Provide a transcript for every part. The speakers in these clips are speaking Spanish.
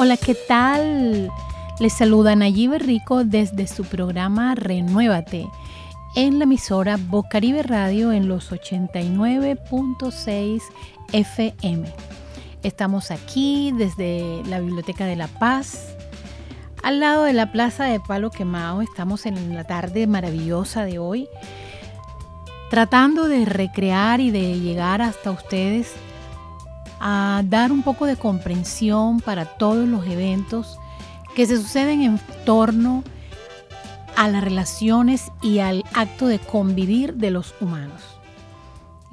Hola, ¿qué tal? Les saluda Nayib Rico desde su programa Renuévate en la emisora Bocaribe Radio en los 89.6 FM. Estamos aquí desde la Biblioteca de La Paz, al lado de la Plaza de Palo Quemado. Estamos en la tarde maravillosa de hoy, tratando de recrear y de llegar hasta ustedes a dar un poco de comprensión para todos los eventos que se suceden en torno a las relaciones y al acto de convivir de los humanos.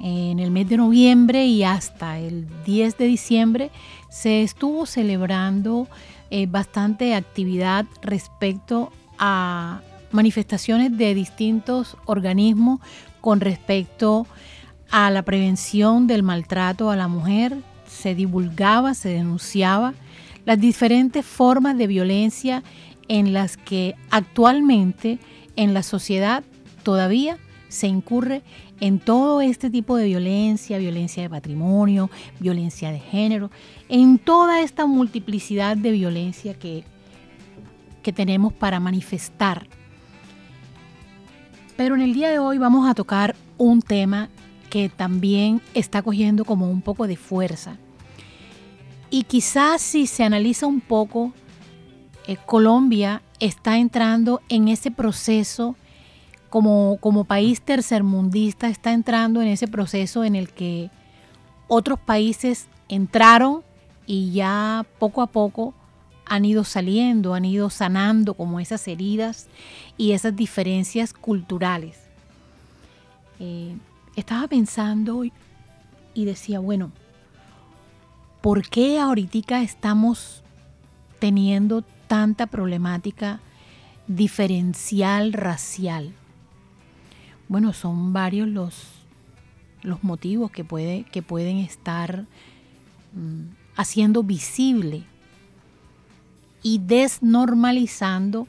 En el mes de noviembre y hasta el 10 de diciembre se estuvo celebrando eh, bastante actividad respecto a manifestaciones de distintos organismos con respecto a la prevención del maltrato a la mujer, se divulgaba, se denunciaba las diferentes formas de violencia en las que actualmente en la sociedad todavía se incurre en todo este tipo de violencia, violencia de patrimonio, violencia de género, en toda esta multiplicidad de violencia que, que tenemos para manifestar. Pero en el día de hoy vamos a tocar un tema que también está cogiendo como un poco de fuerza. Y quizás si se analiza un poco, eh, Colombia está entrando en ese proceso como, como país tercermundista, está entrando en ese proceso en el que otros países entraron y ya poco a poco han ido saliendo, han ido sanando como esas heridas y esas diferencias culturales. Eh, estaba pensando y decía, bueno, ¿por qué ahorita estamos teniendo tanta problemática diferencial racial? Bueno, son varios los, los motivos que, puede, que pueden estar mm, haciendo visible y desnormalizando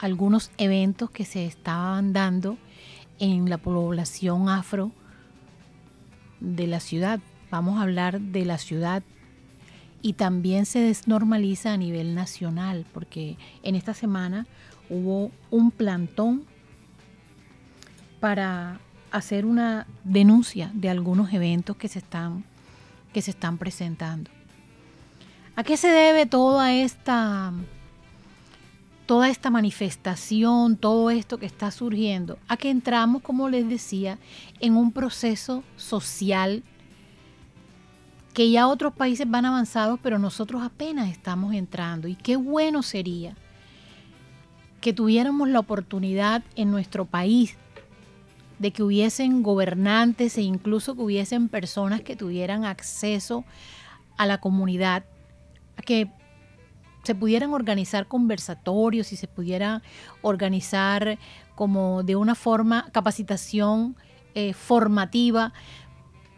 algunos eventos que se estaban dando en la población afro de la ciudad. Vamos a hablar de la ciudad y también se desnormaliza a nivel nacional porque en esta semana hubo un plantón para hacer una denuncia de algunos eventos que se están, que se están presentando. ¿A qué se debe toda esta toda esta manifestación, todo esto que está surgiendo, a que entramos, como les decía, en un proceso social que ya otros países van avanzados, pero nosotros apenas estamos entrando. Y qué bueno sería que tuviéramos la oportunidad en nuestro país de que hubiesen gobernantes e incluso que hubiesen personas que tuvieran acceso a la comunidad, a que se pudieran organizar conversatorios y se pudiera organizar como de una forma capacitación eh, formativa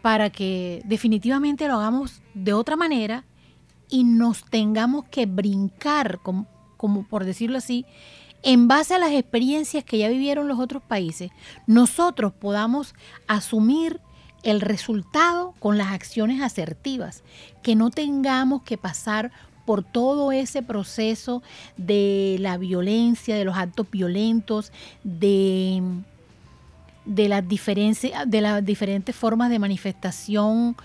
para que definitivamente lo hagamos de otra manera y nos tengamos que brincar, como, como por decirlo así, en base a las experiencias que ya vivieron los otros países, nosotros podamos asumir el resultado con las acciones asertivas, que no tengamos que pasar por todo ese proceso de la violencia, de los actos violentos, de, de, las, de las diferentes formas de manifestación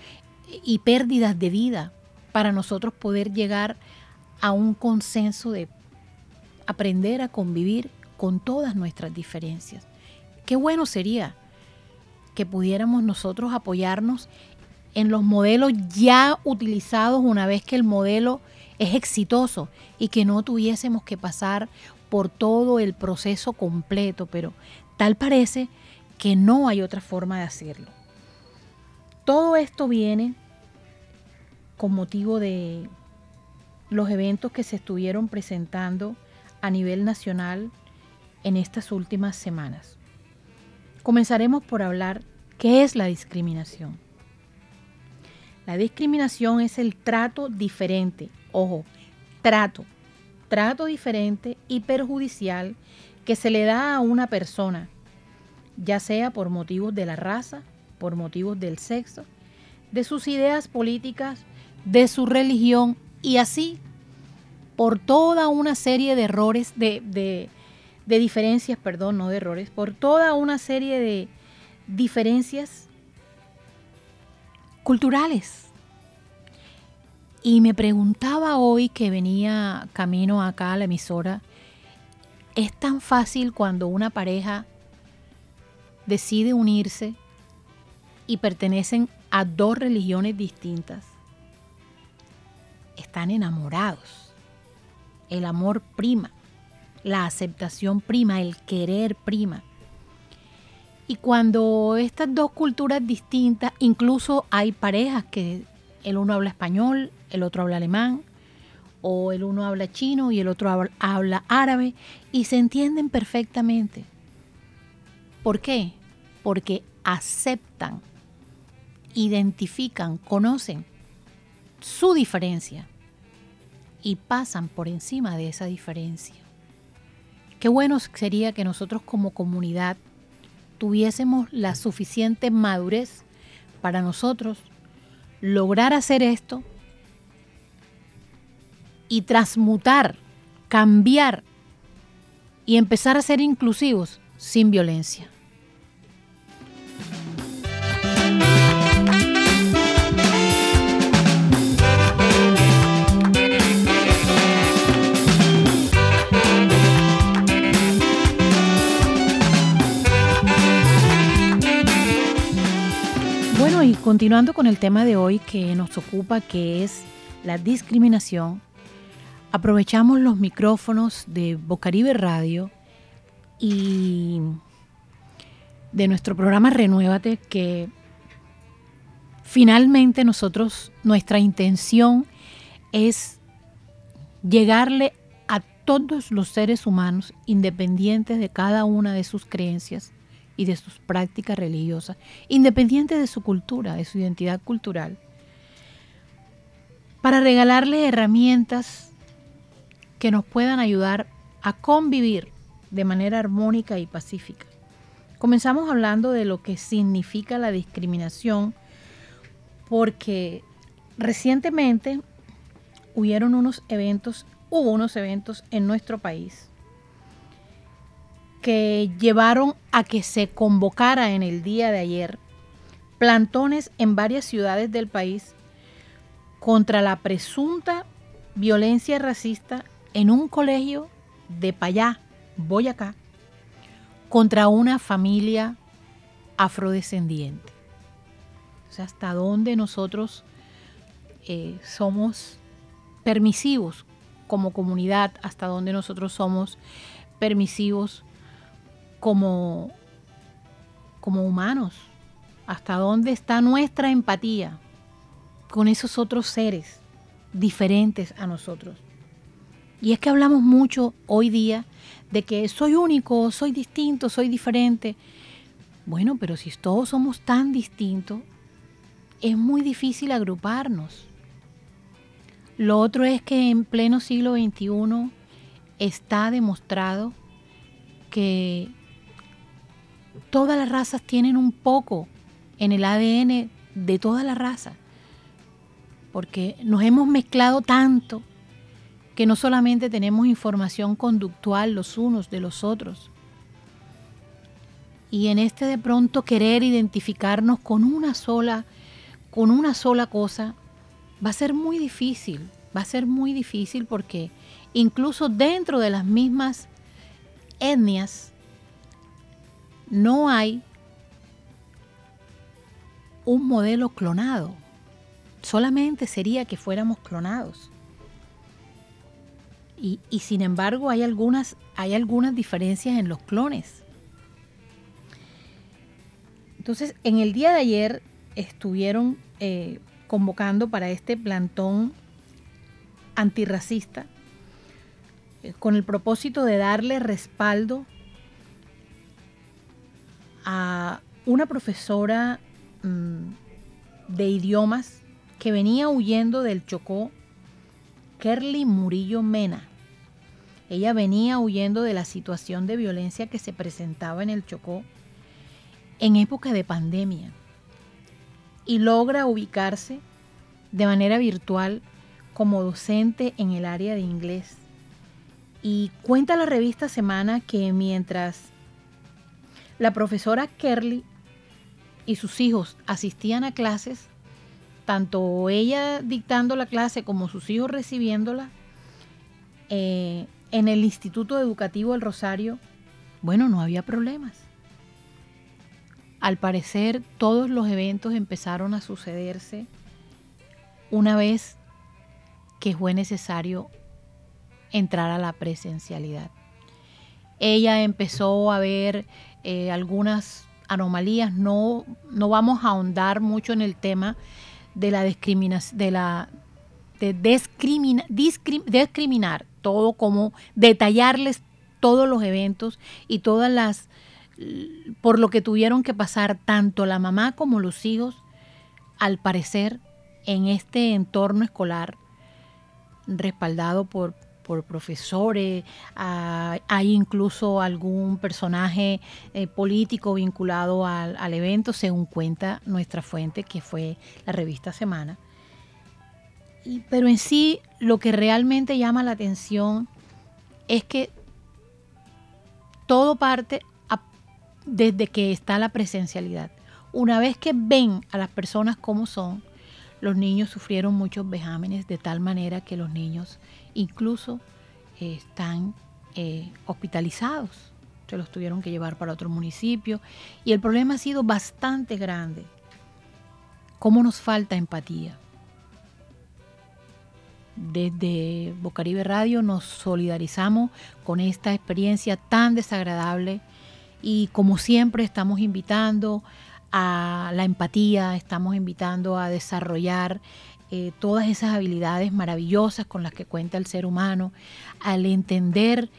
y pérdidas de vida para nosotros poder llegar a un consenso de aprender a convivir con todas nuestras diferencias. Qué bueno sería que pudiéramos nosotros apoyarnos en los modelos ya utilizados una vez que el modelo es exitoso y que no tuviésemos que pasar por todo el proceso completo, pero tal parece no hay otra forma de hacerlo. Todo esto viene con motivo de los eventos que se estuvieron presentando a nivel nacional en estas últimas semanas. Comenzaremos por hablar qué es la discriminación. La discriminación es el trato diferente ojo, trato, trato diferente y perjudicial que se le da a una persona, ya sea por motivos de la raza, por motivos del sexo, de sus ideas políticas, de su religión Y así, por toda una serie de errores, de, de, de diferencias, perdón, no de errores, por toda una serie de diferencias culturales. Y me preguntaba hoy que venía camino acá a la emisora, ¿es tan fácil cuando una pareja decide unirse y pertenecen a dos religiones distintas? Están enamorados. El amor prima, la aceptación prima, el querer prima. Y cuando estas dos culturas distintas, incluso hay parejas que el uno habla español, el otro habla alemán, o el uno habla chino y el otro habla árabe, y se entienden perfectamente. ¿Por qué? Porque aceptan, identifican, conocen su diferencia y pasan por encima de esa diferencia. Qué bueno sería que nosotros como comunidad tuviésemos la suficiente madurez para nosotros lograr hacer esto y transmutar, cambiar y empezar a ser inclusivos sin violencia. Continuando con el tema de hoy que nos ocupa, que es la discriminación, aprovechamos los micrófonos de Bocaribe Radio y de nuestro programa Renuévate, que finalmente nosotros, nuestra intención es llegarle a todos los seres humanos, independientes de cada una de sus creencias, y de sus prácticas religiosas, independiente de su cultura, de su identidad cultural, para regalarle herramientas que nos puedan ayudar a convivir de manera armónica y pacífica. Comenzamos hablando de lo que significa la discriminación, porque recientemente hubieron unos eventos, hubo unos eventos en nuestro país que llevaron a que se convocara en el día de ayer plantones en varias ciudades del país contra la presunta violencia racista en un colegio de Payá, Boyacá, contra una familia afrodescendiente. O sea, hasta dónde nosotros eh, somos permisivos como comunidad, hasta dónde nosotros somos permisivos como, como humanos? ¿Hasta dónde está nuestra empatía con esos otros seres diferentes a nosotros? Y es que hablamos mucho hoy día de que soy único, soy distinto, soy diferente. Bueno, pero si todos somos tan distintos, es muy difícil agruparnos. Lo otro es que en pleno siglo XXI está demostrado que todas las razas tienen un poco en el ADN de toda la raza, porque nos hemos mezclado tanto que no solamente tenemos información conductual los unos de los otros, y en este de pronto querer identificarnos con una sola, con una sola cosa, va a ser muy difícil, va a ser muy difícil porque incluso dentro de las mismas etnias no hay un modelo clonado. Solamente sería que fuéramos clonados. Y, sin embargo hay algunas, hay algunas diferencias en los clones. Entonces, en el día de ayer estuvieron eh, convocando para este plantón antirracista eh, con el propósito de darle respaldo a una profesora mm, de idiomas que venía huyendo del Chocó, Kerly Murillo Mena. Ella venía huyendo de la situación de violencia que se presentaba en el Chocó en época de pandemia y logra ubicarse de manera virtual como docente en el área de inglés. Y cuenta la revista Semana que mientras la profesora Kerly y sus hijos asistían a clases, tanto ella dictando la clase como sus hijos recibiéndola, eh, en el Instituto Educativo del Rosario, bueno, no había problemas. Al parecer todos los eventos empezaron a sucederse una vez que fue necesario entrar a la presencialidad. Ella empezó a ver eh, algunas anomalías, no, no vamos a ahondar mucho en el tema de la discriminación, de la de discriminar todo como detallarles todos los eventos y todas las por lo que tuvieron que pasar tanto la mamá como los hijos al parecer en este entorno escolar respaldado por, por profesores, hay incluso algún personaje eh, político vinculado al, al, evento, según cuenta nuestra fuente, que fue la revista Semana. Pero en sí, lo que realmente llama la atención es que todo parte desde que está la presencialidad. Una vez que ven a las personas como son, los niños sufrieron muchos vejámenes de tal manera que los niños incluso eh, están eh, hospitalizados. Se los tuvieron que llevar para otro municipio y el problema ha sido bastante grande. ¿Cómo nos falta empatía? Desde Bocaribe Radio nos solidarizamos con esta experiencia tan desagradable y como siempre estamos invitando a la empatía, estamos invitando a desarrollar eh, todas esas habilidades maravillosas con las que cuenta el ser humano, al entender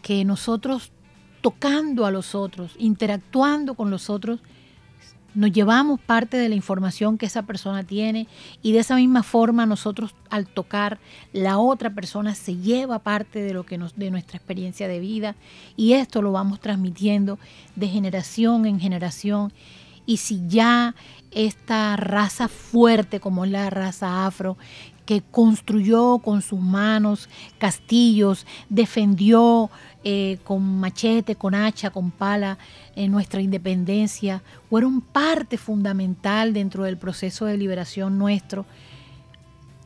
que nosotros tocando a los otros, interactuando con los otros, nos llevamos parte de la información que esa persona tiene y de esa misma forma nosotros al tocar la otra persona se lleva parte de lo que nos de nuestra experiencia de vida y esto lo vamos transmitiendo de generación en generación y si ya esta raza fuerte como es la raza afro, que construyó con sus manos castillos, defendió eh, con machete, con hacha, con pala en nuestra independencia, fueron parte fundamental dentro del proceso de liberación nuestro,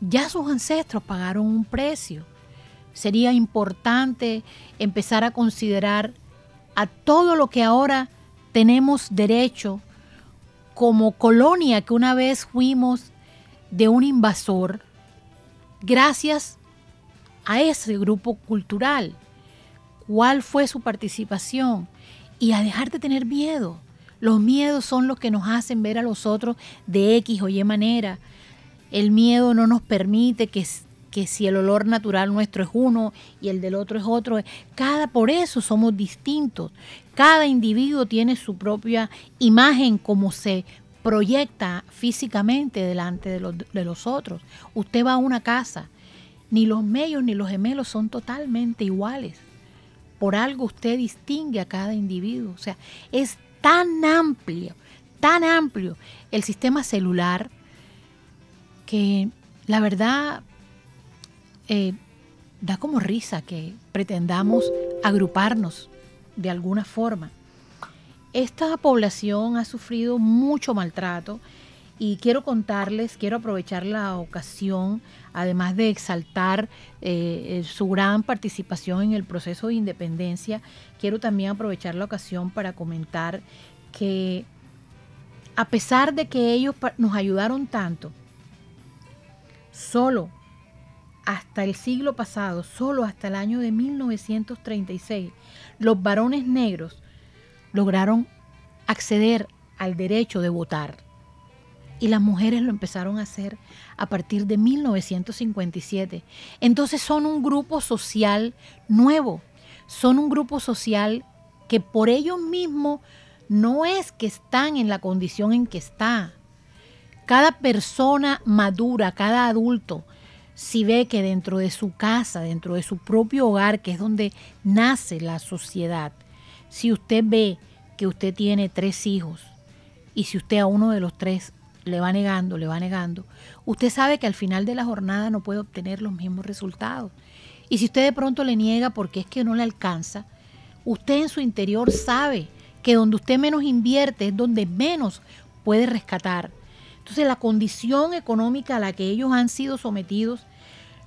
ya sus ancestros pagaron un precio. Sería importante empezar a considerar a todo lo que ahora tenemos derecho como colonia que una vez fuimos de un invasor, gracias a ese grupo cultural. ¿Cuál fue su participación? Y a dejar de tener miedo. Los miedos son los que nos hacen ver a los otros de X o Y manera. El miedo no nos permite que, que si el olor natural nuestro es uno y el del otro es otro, cada por eso somos distintos. Cada individuo tiene su propia imagen como se proyecta físicamente delante de los, de los otros. Usted va a una casa, ni los medios ni los gemelos son totalmente iguales. Por algo usted distingue a cada individuo. O sea, es tan amplio, tan amplio el sistema celular que la verdad eh, da como risa que pretendamos agruparnos de alguna forma. Esta población ha sufrido mucho maltrato y quiero contarles, quiero aprovechar la ocasión, además de exaltar eh, su gran participación en el proceso de independencia, quiero también aprovechar la ocasión para comentar que a pesar de que ellos nos ayudaron tanto, solo hasta el siglo pasado, solo hasta el año de 1936, los varones negros lograron acceder al derecho de votar. Y las mujeres lo empezaron a hacer a partir de 1957. Entonces son un grupo social nuevo, son un grupo social que por ellos mismos no es que están en la condición en que está. Cada persona madura, cada adulto, si ve que dentro de su casa, dentro de su propio hogar, que es donde nace la sociedad, si usted ve que usted tiene tres hijos y si usted a uno de los tres le va negando, le va negando, usted sabe que al final de la jornada no puede obtener los mismos resultados. Y si usted de pronto le niega porque es que no le alcanza, usted en su interior sabe que donde usted menos invierte es donde menos puede rescatar. Entonces la condición económica a la que ellos han sido sometidos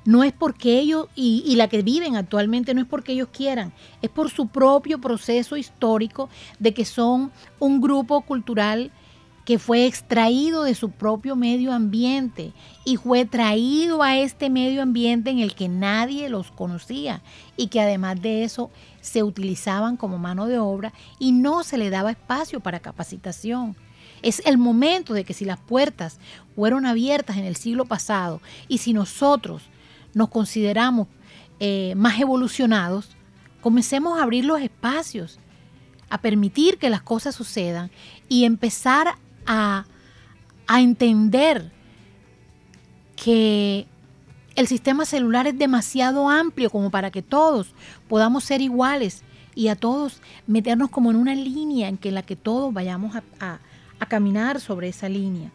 no es porque ellos, y, y, la que viven actualmente, no es porque ellos quieran, es por su propio proceso histórico de que son un grupo cultural que fue extraído de su propio medio ambiente y fue traído a este medio ambiente en el que nadie los conocía y que además de eso se utilizaban como mano de obra y no se le daba espacio para capacitación. Es el momento de que si las puertas fueron abiertas en el siglo pasado y si nosotros nos consideramos eh, más evolucionados, comencemos a abrir los espacios, a permitir que las cosas sucedan y empezar a, entender que el sistema celular es demasiado amplio como para que todos podamos ser iguales y a todos meternos como en una línea en que la que todos vayamos a, a, caminar sobre esa línea.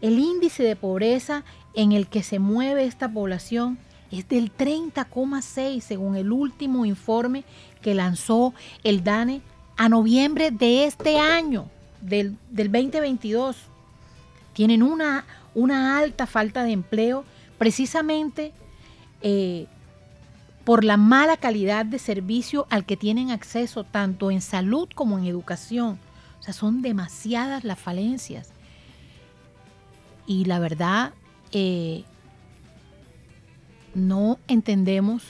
El índice de pobreza en el que se mueve esta población es del 30,6 según el último informe que lanzó el DANE a noviembre de este año del, 2022 tienen una, una, alta falta de empleo precisamente eh, por la mala calidad de servicio al que tienen acceso tanto en salud como en educación. Sea, son demasiadas las falencias. Y la verdad, eh, no entendemos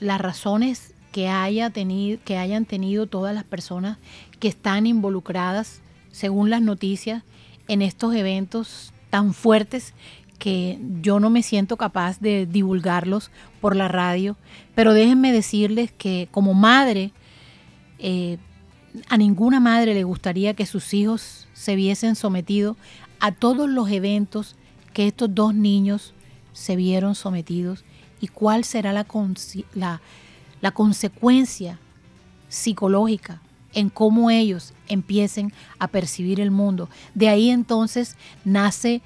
las razones que, haya tenido, que hayan tenido todas las personas que están involucradas, según las noticias, en estos eventos tan fuertes que yo no me siento capaz de divulgarlos por la radio, pero déjenme decirles que como madre, eh, a ninguna madre le gustaría que sus hijos se viesen sometidos a todos los eventos que estos dos niños se vieron sometidos y cuál será la, la, consecuencia psicológica en cómo ellos empiecen a percibir el mundo. De ahí entonces nace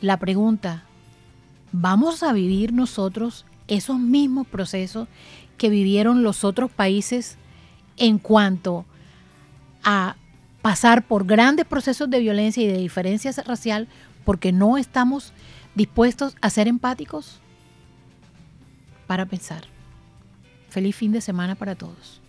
la pregunta, ¿vamos a vivir nosotros esos mismos procesos que vivieron los otros países en cuanto a pasar por grandes procesos de violencia y de diferencia racial porque no estamos dispuestos a ser empáticos? Para pensar. Feliz fin de semana para todos.